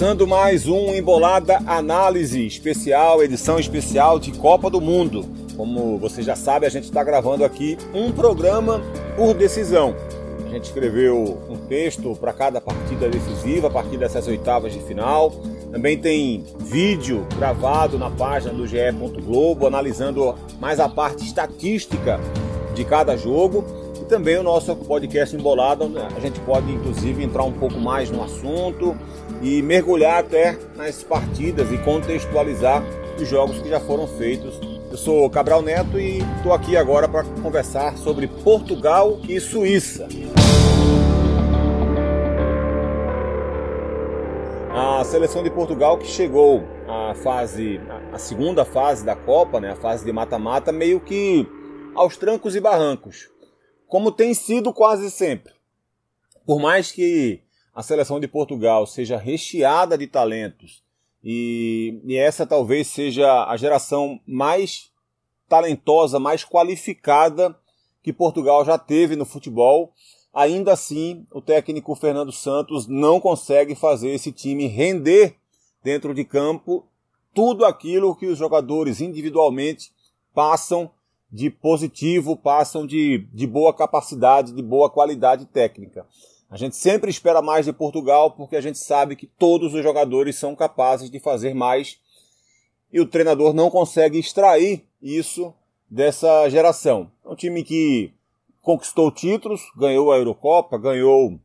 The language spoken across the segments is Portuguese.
Começando mais um Embolada Análise especial, edição especial de Copa do Mundo. Como você já sabe, a gente está gravando aqui um programa por decisão. A gente escreveu um texto para cada partida decisiva, a partir dessas oitavas de final. Também tem vídeo gravado na página do GE. Globo, analisando mais a parte estatística de cada jogo também o nosso podcast embolado, onde a gente pode inclusive entrar um pouco mais no assunto e mergulhar até nas partidas e contextualizar os jogos que já foram feitos. Eu sou Cabral Neto e estou aqui agora para conversar sobre Portugal e Suíça. A seleção de Portugal que chegou à fase, a segunda fase da Copa, né, a fase de mata-mata, meio que aos trancos e barrancos, como tem sido quase sempre. Por mais que a seleção de Portugal seja recheada de talentos e, e essa talvez seja a geração mais talentosa, mais qualificada que Portugal já teve no futebol, ainda assim o técnico Fernando Santos não consegue fazer esse time render dentro de campo tudo aquilo que os jogadores individualmente passam de positivo, passam de, de boa capacidade, de boa qualidade técnica. A gente sempre espera mais de Portugal porque a gente sabe que todos os jogadores são capazes de fazer mais e o treinador não consegue extrair isso dessa geração. É um time que conquistou títulos, ganhou a Eurocopa, ganhou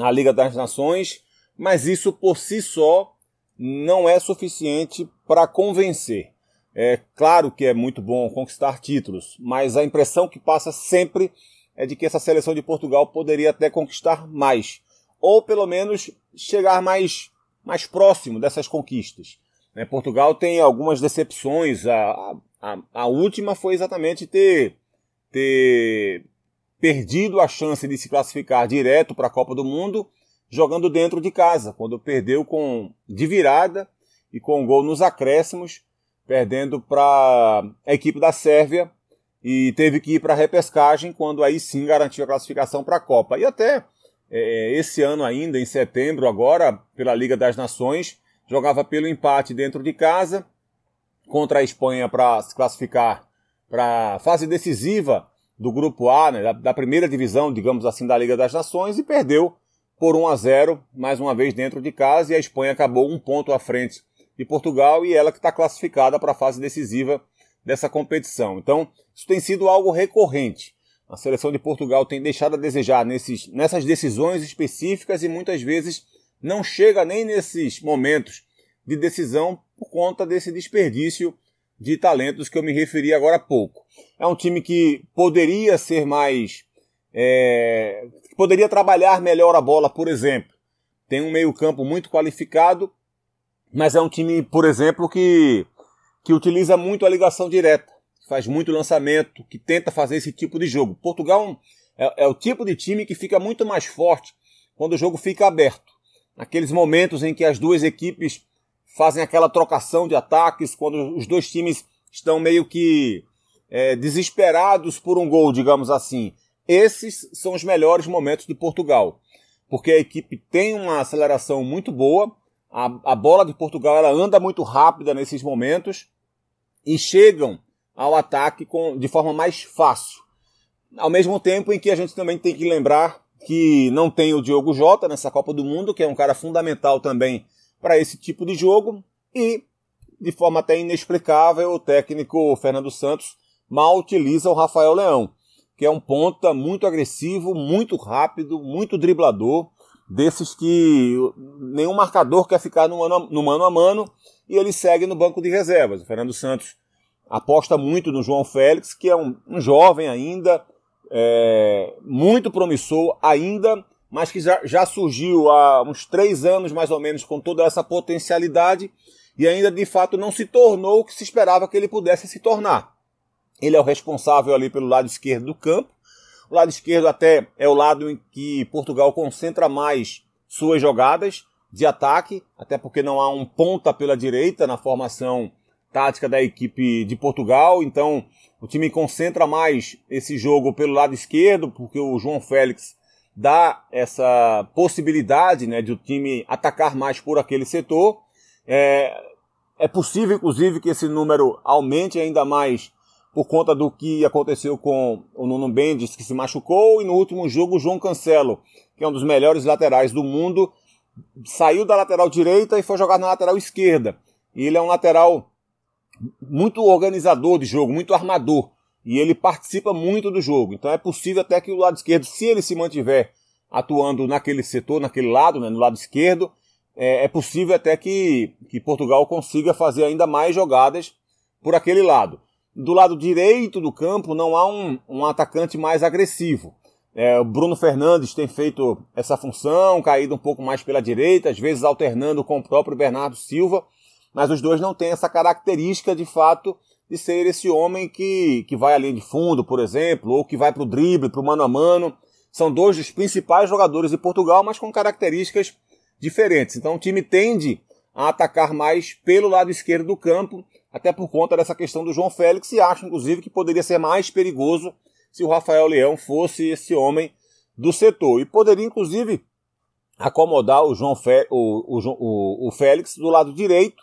a Liga das Nações, mas isso por si só não é suficiente para convencer. É claro que é muito bom conquistar títulos, mas a impressão que passa sempre é de que essa seleção de Portugal poderia até conquistar mais, ou pelo menos chegar mais, mais próximo dessas conquistas. Né? Portugal tem algumas decepções, a, a, a última foi exatamente ter, ter perdido a chance de se classificar direto para a Copa do Mundo jogando dentro de casa, quando perdeu com de virada e com um gol nos acréscimos perdendo para a equipe da Sérvia e teve que ir para a repescagem quando aí sim garantiu a classificação para a Copa. E até é, esse ano ainda, em setembro, agora, pela Liga das Nações, jogava pelo empate dentro de casa contra a Espanha para se classificar para a fase decisiva do Grupo A, né, da, da, primeira divisão, digamos assim, da Liga das Nações e perdeu por 1 a 0, mais uma vez dentro de casa, e a Espanha acabou um ponto à frente de Portugal e ela que está classificada para a fase decisiva dessa competição. Então, isso tem sido algo recorrente. A seleção de Portugal tem deixado a desejar nesses, nessas decisões específicas e muitas vezes não chega nem nesses momentos de decisão por conta desse desperdício de talentos que eu me referi agora há pouco. É um time que poderia ser mais. É, poderia trabalhar melhor a bola, por exemplo. Tem um meio-campo muito qualificado, mas é um time, por exemplo, que, que utiliza muito a ligação direta, faz muito lançamento, que tenta fazer esse tipo de jogo. Portugal é, é o tipo de time que fica muito mais forte quando o jogo fica aberto. Naqueles momentos em que as duas equipes fazem aquela trocação de ataques, quando os dois times estão meio que é, desesperados por um gol, digamos assim. Esses são os melhores momentos de Portugal, porque a equipe tem uma aceleração muito boa, a, a bola de Portugal ela anda muito rápida nesses momentos e chegam ao ataque com, de forma mais fácil. Ao mesmo tempo em que a gente também tem que lembrar que não tem o Diogo Jota nessa Copa do Mundo, que é um cara fundamental também para esse tipo de jogo, e de forma até inexplicável, o técnico Fernando Santos mal utiliza o Rafael Leão, que é um ponta muito agressivo, muito rápido, muito driblador, desses que nenhum marcador quer ficar no mano, no mano a mano e ele segue no banco de reservas. O Fernando Santos aposta muito no João Félix, que é um, um jovem ainda, é, muito promissor ainda, mas que já, já surgiu há uns três anos mais ou menos com toda essa potencialidade e ainda de fato não se tornou o que se esperava que ele pudesse se tornar. Ele é o responsável ali pelo lado esquerdo do campo, o lado esquerdo até é o lado em que Portugal concentra mais suas jogadas de ataque, até porque não há um ponta pela direita na formação tática da equipe de Portugal, então o time concentra mais esse jogo pelo lado esquerdo, porque o João Félix dá essa possibilidade né, de o time atacar mais por aquele setor. É, é possível, inclusive, que esse número aumente ainda mais por conta do que aconteceu com o Nuno Mendes, que se machucou, e no último jogo o João Cancelo, que é um dos melhores laterais do mundo, saiu da lateral direita e foi jogar na lateral esquerda. E ele é um lateral muito organizador de jogo, muito armador. E ele participa muito do jogo. Então é possível até que o lado esquerdo, se ele se mantiver atuando naquele setor, naquele lado, né, no lado esquerdo, é, é possível até que, que Portugal consiga fazer ainda mais jogadas por aquele lado. Do lado direito do campo não há um, um atacante mais agressivo. É, o Bruno Fernandes tem feito essa função, caído um pouco mais pela direita, às vezes alternando com o próprio Bernardo Silva, mas os dois não têm essa característica de fato de ser esse homem que, que vai linha de fundo, por exemplo, ou que vai para o drible, para o mano a mano. São dois dos principais jogadores de Portugal, mas com características diferentes. Então o time tende a atacar mais pelo lado esquerdo do campo, até por conta dessa questão do João Félix, e acho inclusive que poderia ser mais perigoso se o Rafael Leão fosse esse homem do setor. E poderia, inclusive, acomodar o João Fé, o, o, o, Félix do lado direito,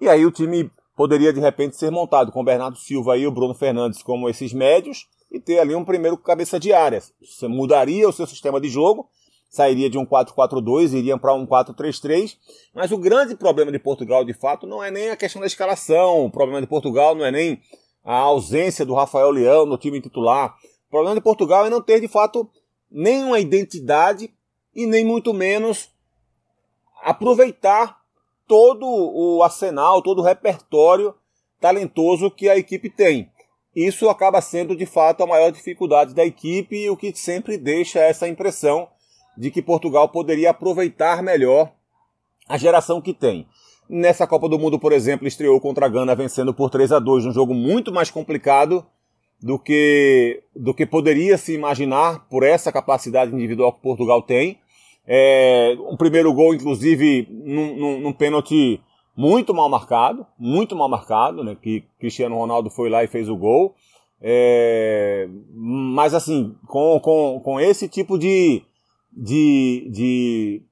e aí o time poderia de repente ser montado com o Bernardo Silva e o Bruno Fernandes como esses médios e ter ali um primeiro cabeça de área. Você mudaria o seu sistema de jogo, sairia de um 4-4-2, iria para um 4-3-3, mas o grande problema de Portugal, de fato, não é nem a questão da escalação, o problema de Portugal não é nem a ausência do Rafael Leão no time titular. O problema de Portugal é não ter, de fato, nenhuma identidade e nem muito menos aproveitar todo o arsenal, todo o repertório talentoso que a equipe tem. Isso acaba sendo, de fato, a maior dificuldade da equipe e o que sempre deixa essa impressão de que Portugal poderia aproveitar melhor a geração que tem. Nessa Copa do Mundo, por exemplo, estreou contra a Gana vencendo por 3 a 2 um jogo muito mais complicado do que, do que poderia se imaginar por essa capacidade individual que Portugal tem. É, um primeiro gol, inclusive, num, num, num pênalti muito mal marcado, muito mal marcado, né? Que Cristiano Ronaldo foi lá e fez o gol. É, mas assim, com, com, com esse tipo de, de, de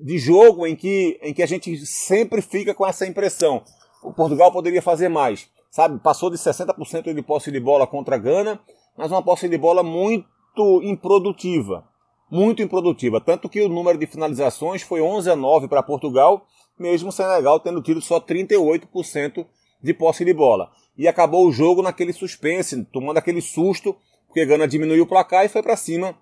de jogo em que, em que a gente sempre fica com essa impressão. O Portugal poderia fazer mais. Sabe, passou de 60% de posse de bola contra a Gana, mas uma posse de bola muito improdutiva. Muito improdutiva. Tanto que o número de finalizações foi 11 a 9 para Portugal, mesmo o Senegal tendo tido só 38% de posse de bola. E acabou o jogo naquele suspense, tomando aquele susto, porque Gana diminuiu o placar e foi para cima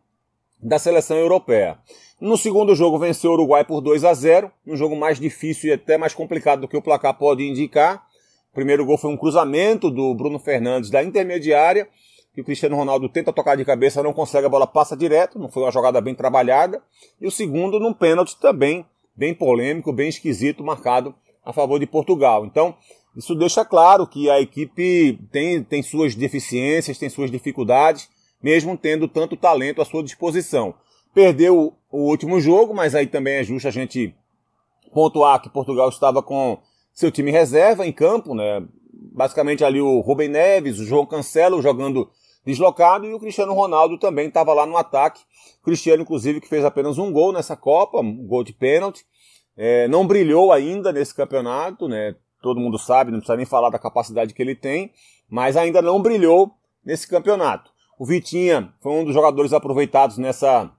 da seleção europeia. No segundo jogo venceu o Uruguai por 2 a 0, um jogo mais difícil e até mais complicado do que o placar pode indicar. O primeiro gol foi um cruzamento do Bruno Fernandes da intermediária, que o Cristiano Ronaldo tenta tocar de cabeça, não consegue, a bola passa direto, não foi uma jogada bem trabalhada. E o segundo num pênalti também bem polêmico, bem esquisito, marcado a favor de Portugal. Então, isso deixa claro que a equipe tem, tem suas deficiências, tem suas dificuldades, mesmo tendo tanto talento à sua disposição. Perdeu o último jogo, mas aí também é justo a gente pontuar que Portugal estava com seu time reserva em campo, né? Basicamente ali o Rubem Neves, o João Cancelo jogando deslocado e o Cristiano Ronaldo também estava lá no ataque. Cristiano, inclusive, que fez apenas um gol nessa Copa, um gol de pênalti. É, não brilhou ainda nesse campeonato, né? Todo mundo sabe, não precisa nem falar da capacidade que ele tem, mas ainda não brilhou nesse campeonato. O Vitinha foi um dos jogadores aproveitados nessa,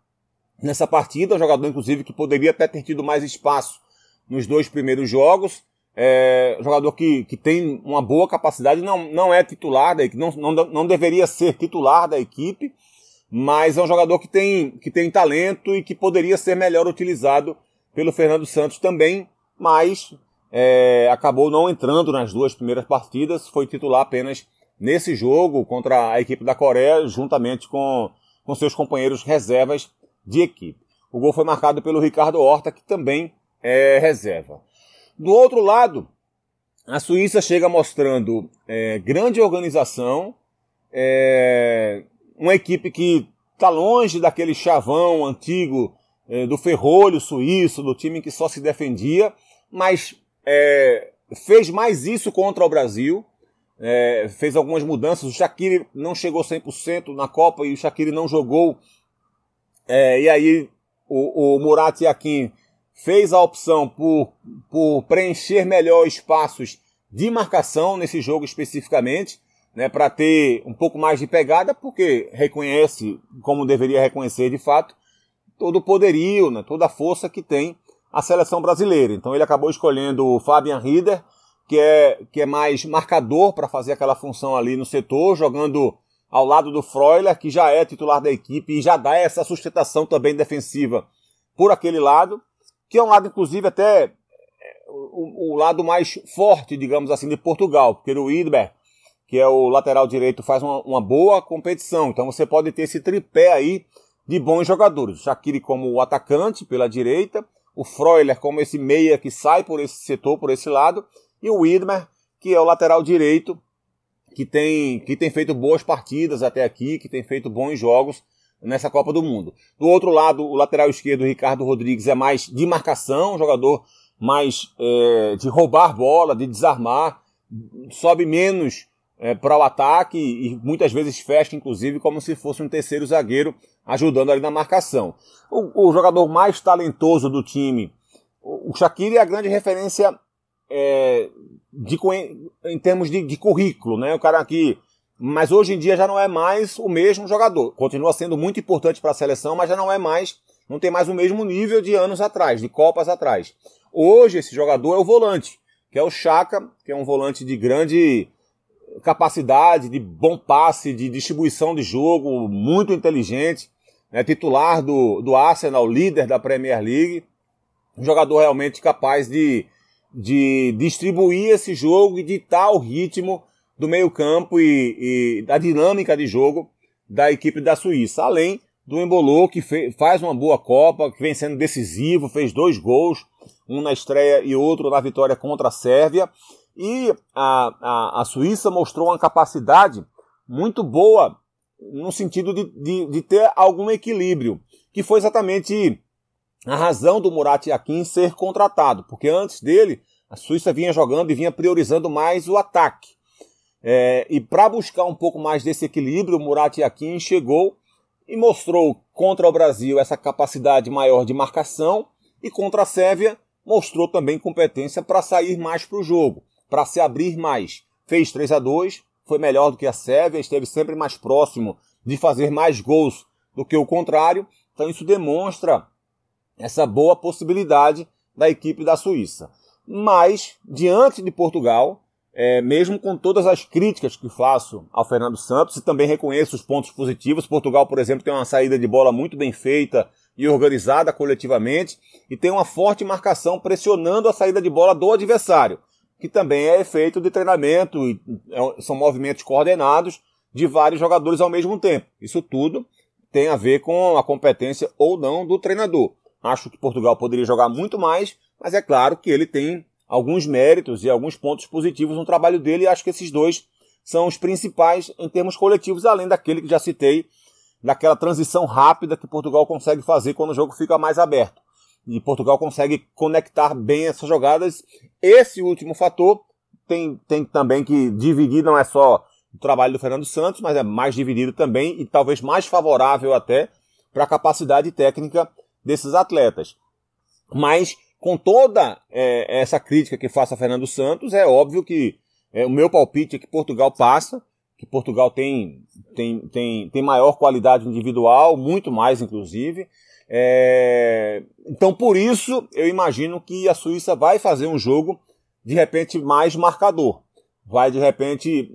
nessa partida, um jogador inclusive que poderia até ter tido mais espaço nos dois primeiros jogos. É, jogador que, que tem uma boa capacidade, não, não é titular da não, não, não deveria ser titular da equipe, mas é um jogador que tem, que tem talento e que poderia ser melhor utilizado pelo Fernando Santos também, mas é, acabou não entrando nas duas primeiras partidas, foi titular apenas nesse jogo contra a equipe da Coreia, juntamente com, com seus companheiros reservas de equipe. O gol foi marcado pelo Ricardo Horta, que também é reserva. Do outro lado, a Suíça chega mostrando é, grande organização, é, uma equipe que está longe daquele chavão antigo é, do ferrolho suíço, do time que só se defendia, mas é, fez mais isso contra o Brasil é, fez algumas mudanças. O Shaqiri não chegou 100% na Copa e o Shaqiri não jogou É, e aí o, o Murat Yakin fez a opção por, por preencher melhor espaços de marcação nesse jogo especificamente, né, para ter um pouco mais de pegada, porque reconhece, como deveria reconhecer de fato, todo o poderio, né, toda a força que tem a seleção brasileira. Então ele acabou escolhendo o Fabian Rieder, que é, que é mais marcador para fazer aquela função ali no setor, jogando ao lado do Freuler, que já é titular da equipe e já dá essa sustentação também defensiva por aquele lado, que é um lado, inclusive, até é, o, o lado mais forte, digamos assim, de Portugal, porque o Idber, que é o lateral direito, faz uma, uma, boa competição. Então você pode ter esse tripé aí de bons jogadores. O Shaqiri como o atacante pela direita, o Freuler como esse meia que sai por esse setor, por esse lado, e o Widmer, que é o lateral direito, que tem, que tem feito boas partidas até aqui, que tem feito bons jogos nessa Copa do Mundo. Do outro lado, o lateral esquerdo, o Ricardo Rodrigues, é mais de marcação, jogador mais é, de roubar bola, de desarmar, sobe menos é, para o ataque e muitas vezes fecha, inclusive, como se fosse um terceiro zagueiro ajudando ali na marcação. O, o jogador mais talentoso do time, o Shaqiri é a grande referência é, de, em termos de, de, currículo, né? O cara aqui. Mas hoje em dia já não é mais o mesmo jogador. Continua sendo muito importante para a seleção, mas já não é mais, não tem mais o mesmo nível de anos atrás, de Copas atrás. Hoje esse jogador é o volante, que é o Chaka, que é um volante de grande capacidade, de bom passe, de distribuição de jogo, muito inteligente, né? titular do, do Arsenal, líder da Premier League. Um jogador realmente capaz de de distribuir esse jogo e ditar o ritmo do meio-campo e, e, da dinâmica de jogo da equipe da Suíça. Além do Embolou, que fez, faz uma boa Copa, que vem sendo decisivo, fez dois gols, um na estreia e outro na vitória contra a Sérvia. E a, a, a Suíça mostrou uma capacidade muito boa no sentido de, de, de ter algum equilíbrio, que foi exatamente a razão do Murat Yakin ser contratado, porque antes dele a Suíça vinha jogando e vinha priorizando mais o ataque. É, e para buscar um pouco mais desse equilíbrio, o Murat Yakin chegou e mostrou contra o Brasil essa capacidade maior de marcação e contra a Sérvia mostrou também competência para sair mais para o jogo, para se abrir mais. Fez 3 a 2 foi melhor do que a Sérvia, esteve sempre mais próximo de fazer mais gols do que o contrário. Então isso demonstra essa boa possibilidade da equipe da Suíça. Mas, diante de Portugal, é, mesmo com todas as críticas que faço ao Fernando Santos, e também reconheço os pontos positivos, Portugal, por exemplo, tem uma saída de bola muito bem feita e organizada coletivamente, e tem uma forte marcação pressionando a saída de bola do adversário, que também é efeito de treinamento, e é, são movimentos coordenados de vários jogadores ao mesmo tempo. Isso tudo tem a ver com a competência ou não do treinador. Acho que Portugal poderia jogar muito mais, mas é claro que ele tem alguns méritos e alguns pontos positivos no trabalho dele, e acho que esses dois são os principais em termos coletivos, além daquele que já citei, daquela transição rápida que Portugal consegue fazer quando o jogo fica mais aberto. E Portugal consegue conectar bem essas jogadas. Esse último fator tem, tem também que dividir, não é só o trabalho do Fernando Santos, mas é mais dividido também e talvez mais favorável até para a capacidade técnica desses atletas. Mas com toda é, essa crítica que faço a Fernando Santos, é óbvio que é, o meu palpite é que Portugal passa, que Portugal tem, tem, tem, tem maior qualidade individual, muito mais inclusive. É, então por isso eu imagino que a Suíça vai fazer um jogo de repente mais marcador. Vai de repente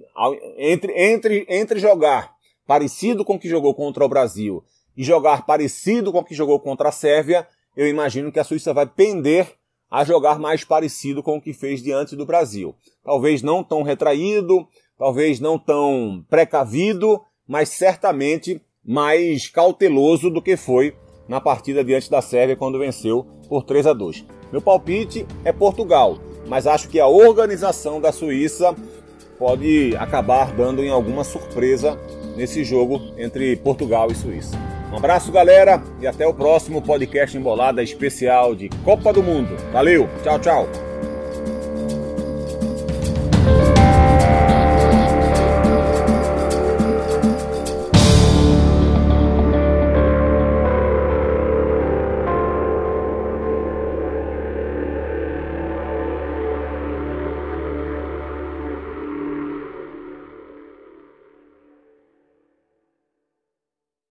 entre, entre, entre jogar parecido com o que jogou contra o Brasil e jogar parecido com o que jogou contra a Sérvia, eu imagino que a Suíça vai pender a jogar mais parecido com o que fez diante do Brasil. Talvez não tão retraído, talvez não tão precavido, mas certamente mais cauteloso do que foi na partida diante da Sérvia quando venceu por 3 a 2. Meu palpite é Portugal, mas acho que a organização da Suíça pode acabar dando em alguma surpresa nesse jogo entre Portugal e Suíça. Um abraço, galera, e até o próximo podcast Embolada especial de Copa do Mundo. Valeu, tchau, tchau.